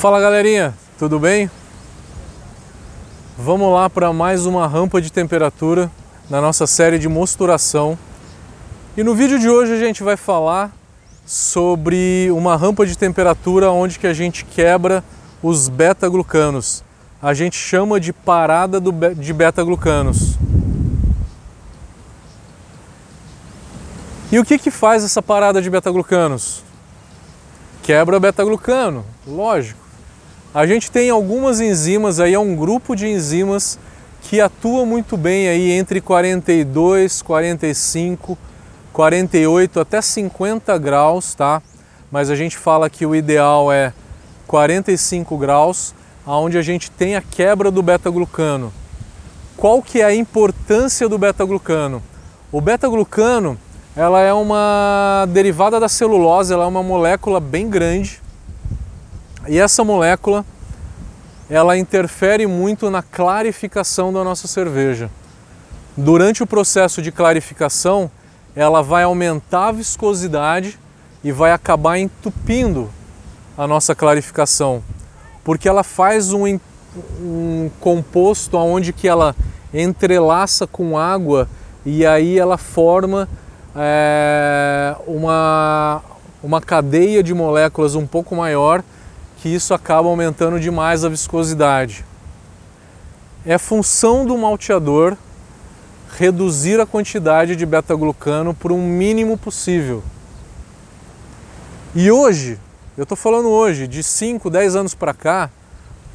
Fala galerinha, tudo bem? Vamos lá para mais uma rampa de temperatura na nossa série de mosturação. E no vídeo de hoje a gente vai falar sobre uma rampa de temperatura onde que a gente quebra os beta-glucanos. A gente chama de parada do, de beta-glucanos. E o que, que faz essa parada de beta-glucanos? Quebra beta-glucano, lógico. A gente tem algumas enzimas aí, é um grupo de enzimas que atua muito bem aí entre 42, 45, 48 até 50 graus, tá? Mas a gente fala que o ideal é 45 graus, aonde a gente tem a quebra do beta-glucano. Qual que é a importância do beta-glucano? O beta-glucano, ela é uma derivada da celulose, ela é uma molécula bem grande. E essa molécula, ela interfere muito na clarificação da nossa cerveja. Durante o processo de clarificação, ela vai aumentar a viscosidade e vai acabar entupindo a nossa clarificação, porque ela faz um, um composto onde que ela entrelaça com água e aí ela forma é, uma, uma cadeia de moléculas um pouco maior que isso acaba aumentando demais a viscosidade. É função do malteador reduzir a quantidade de beta-glucano por um mínimo possível. E hoje, eu estou falando hoje, de 5, 10 anos para cá,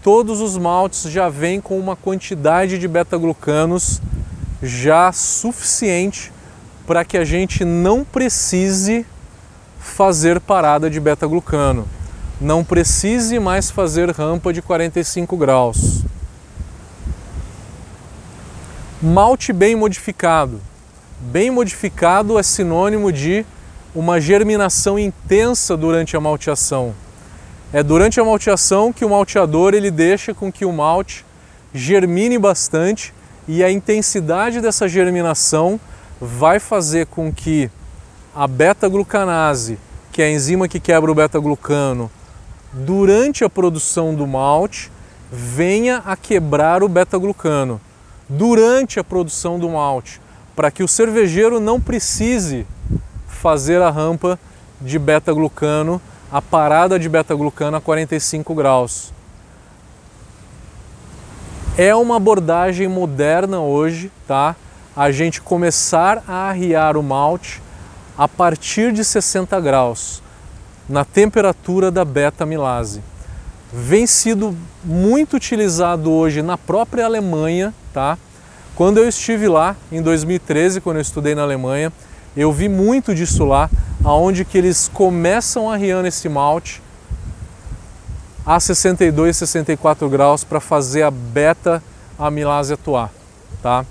todos os maltes já vêm com uma quantidade de beta-glucanos já suficiente para que a gente não precise fazer parada de beta-glucano, não precise mais fazer rampa de 45 graus. Malte bem modificado. Bem modificado é sinônimo de uma germinação intensa durante a malteação. É durante a malteação que o malteador ele deixa com que o malte germine bastante e a intensidade dessa germinação vai fazer com que a beta-glucanase, que é a enzima que quebra o beta-glucano, durante a produção do malte, venha a quebrar o beta-glucano durante a produção do malte, para que o cervejeiro não precise fazer a rampa de beta-glucano, a parada de beta-glucano a 45 graus. É uma abordagem moderna hoje, tá? A gente começar a arriar o malte a partir de 60 graus, na temperatura da beta-milase. Vem sido muito utilizado hoje na própria Alemanha, tá? Quando eu estive lá em 2013, quando eu estudei na Alemanha, eu vi muito disso lá, aonde que eles começam arriando esse malte a 62, 64 graus para fazer a beta amilase atuar, tá?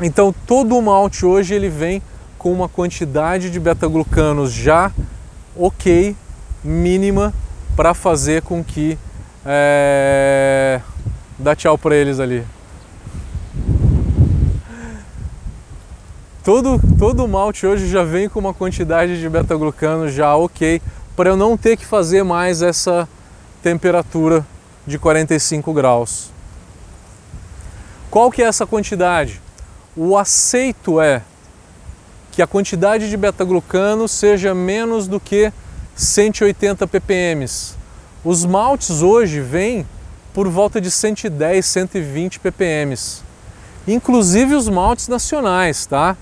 Então todo o malte hoje ele vem com uma quantidade de beta-glucanos já ok, mínima, para fazer com que é... dá tchau para eles ali. Todo, todo malte hoje já vem com uma quantidade de beta-glucano já ok, para eu não ter que fazer mais essa temperatura de 45 graus. Qual que é essa quantidade? O aceito é que a quantidade de beta-glucano seja menos do que 180 ppm. Os maltes hoje vêm por volta de 110, 120 ppm. Inclusive os maltes nacionais, tá?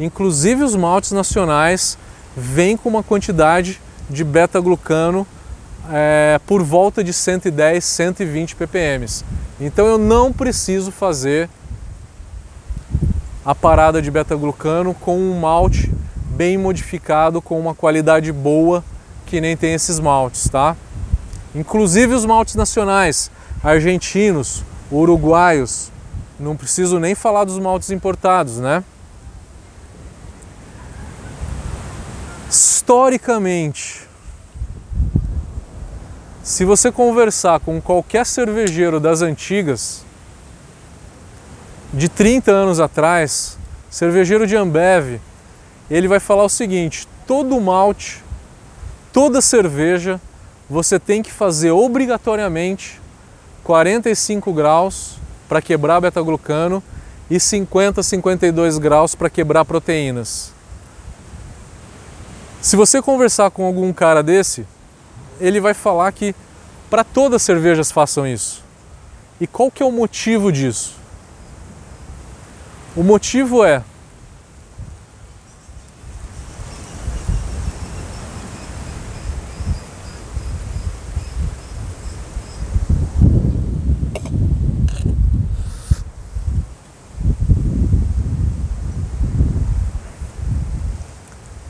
Inclusive os maltes nacionais vêm com uma quantidade de beta-glucano é, por volta de 110, 120 ppm. Então eu não preciso fazer a parada de beta-glucano com um malte bem modificado, com uma qualidade boa, que nem tem esses maltes, tá? Inclusive os maltes nacionais, argentinos, uruguaios, não preciso nem falar dos maltes importados, né? Historicamente, se você conversar com qualquer cervejeiro das antigas, de 30 anos atrás, cervejeiro de Ambev, ele vai falar o seguinte: todo malte, toda cerveja você tem que fazer obrigatoriamente 45 graus para quebrar beta-glucano e 50 52 graus para quebrar proteínas. Se você conversar com algum cara desse, ele vai falar que para todas as cervejas façam isso. E qual que é o motivo disso? O motivo é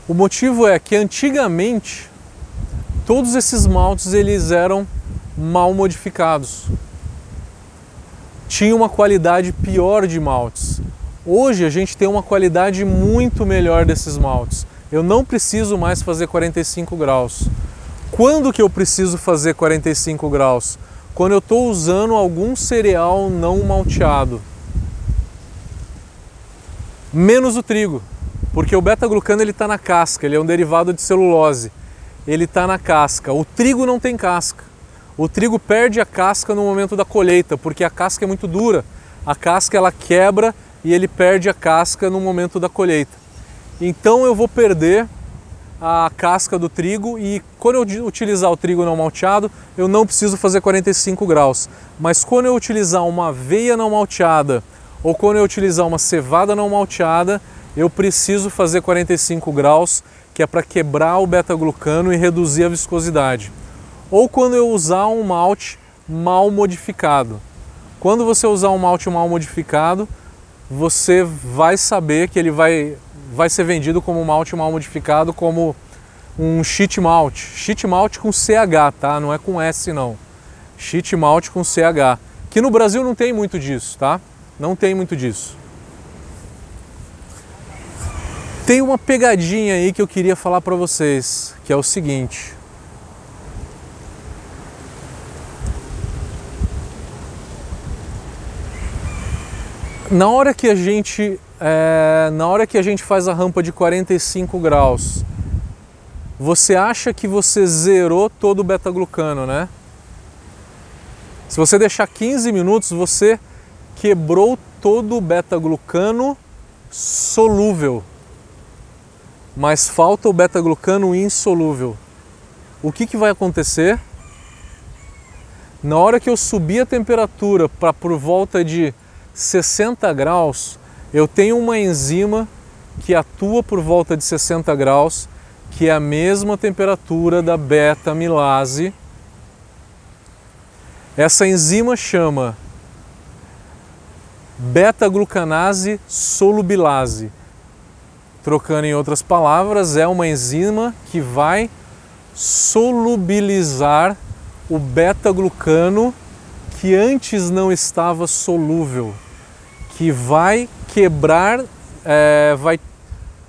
O motivo é que antigamente todos esses maltes eles eram mal modificados. Tinha uma qualidade pior de maltes. Hoje a gente tem uma qualidade muito melhor desses maltes. Eu não preciso mais fazer 45 graus. Quando que eu preciso fazer 45 graus? Quando eu estou usando algum cereal não malteado. Menos o trigo. Porque o beta-glucano está na casca, ele é um derivado de celulose. Ele está na casca. O trigo não tem casca. O trigo perde a casca no momento da colheita, porque a casca é muito dura. A casca ela quebra e ele perde a casca no momento da colheita. Então eu vou perder a casca do trigo e quando eu utilizar o trigo não malteado, eu não preciso fazer 45 graus. Mas quando eu utilizar uma aveia não malteada ou quando eu utilizar uma cevada não malteada, eu preciso fazer 45 graus, que é para quebrar o beta-glucano e reduzir a viscosidade. Ou quando eu usar um malte mal modificado. Quando você usar um malte mal modificado, você vai saber que ele vai, vai ser vendido como malte mal modificado, como um cheat malt. Cheat malt com CH, tá? Não é com S não. Cheat malt com CH. Que no Brasil não tem muito disso, tá? Não tem muito disso. Tem uma pegadinha aí que eu queria falar para vocês, que é o seguinte. Na hora que a gente é, na hora que a gente faz a rampa de 45 graus, você acha que você zerou todo o beta-glucano, né? Se você deixar 15 minutos, você quebrou todo o beta-glucano solúvel mas falta o beta-glucano insolúvel. O que, que vai acontecer? Na hora que eu subir a temperatura para por volta de 60 graus, eu tenho uma enzima que atua por volta de 60 graus, que é a mesma temperatura da beta-amilase. Essa enzima chama beta-glucanase solubilase. Trocando em outras palavras, é uma enzima que vai solubilizar o beta-glucano que antes não estava solúvel, que vai quebrar, é, vai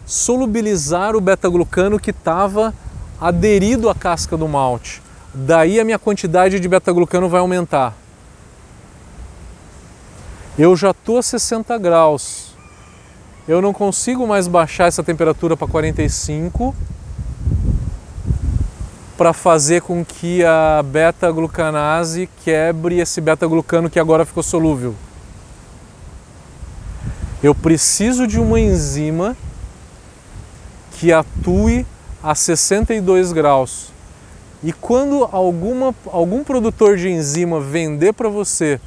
solubilizar o beta-glucano que estava aderido à casca do malte. Daí a minha quantidade de beta-glucano vai aumentar. Eu já estou a 60 graus, eu não consigo mais baixar essa temperatura para 45 para fazer com que a beta-glucanase quebre esse beta-glucano que agora ficou solúvel. Eu preciso de uma enzima que atue a 62 graus. E quando alguma, algum produtor de enzima vender para você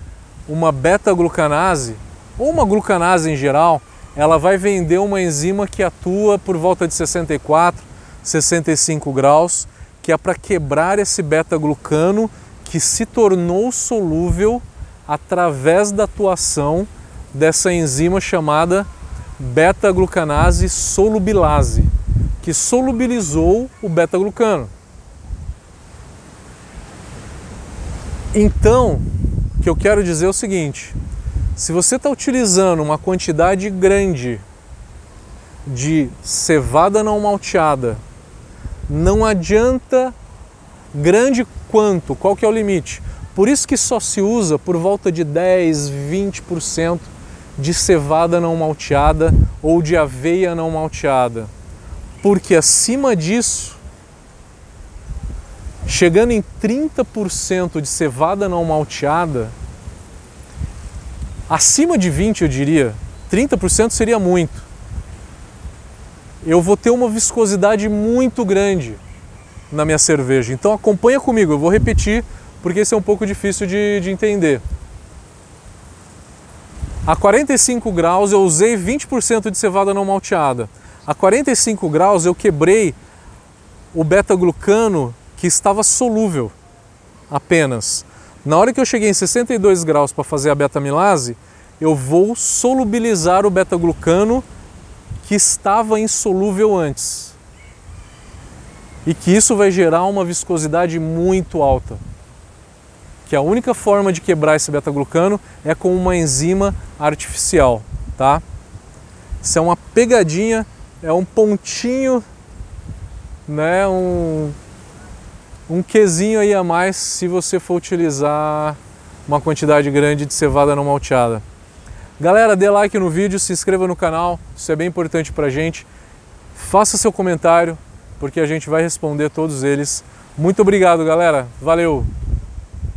uma beta-glucanase, ou uma glucanase em geral, ela vai vender uma enzima que atua por volta de 64, 65 graus, que é para quebrar esse beta-glucano que se tornou solúvel através da atuação dessa enzima chamada beta-glucanase solubilase, que solubilizou o beta-glucano. Então, o que eu quero dizer é o seguinte: se você está utilizando uma quantidade grande de cevada não malteada, não adianta grande quanto, qual que é o limite? Por isso que só se usa por volta de 10, 20% de cevada não malteada ou de aveia não malteada. Porque acima disso chegando em 30% de cevada não malteada, acima de 20 eu diria, 30% seria muito. Eu vou ter uma viscosidade muito grande na minha cerveja. Então acompanha comigo, eu vou repetir porque esse é um pouco difícil de, de entender. A 45 graus eu usei 20% de cevada não malteada. A 45 graus eu quebrei o beta-glucano que estava solúvel apenas. Na hora que eu cheguei em 62 graus para fazer a beta-milase, eu vou solubilizar o beta-glucano que estava insolúvel antes. E que isso vai gerar uma viscosidade muito alta que a única forma de quebrar esse beta-glucano é com uma enzima artificial, tá? Isso é uma pegadinha, é um pontinho, né, um, um quesinho aí a mais se você for utilizar uma quantidade grande de cevada não malteada. Galera, dê like no vídeo, se inscreva no canal, isso é bem importante pra gente. Faça seu comentário, porque a gente vai responder todos eles. Muito obrigado, galera. Valeu!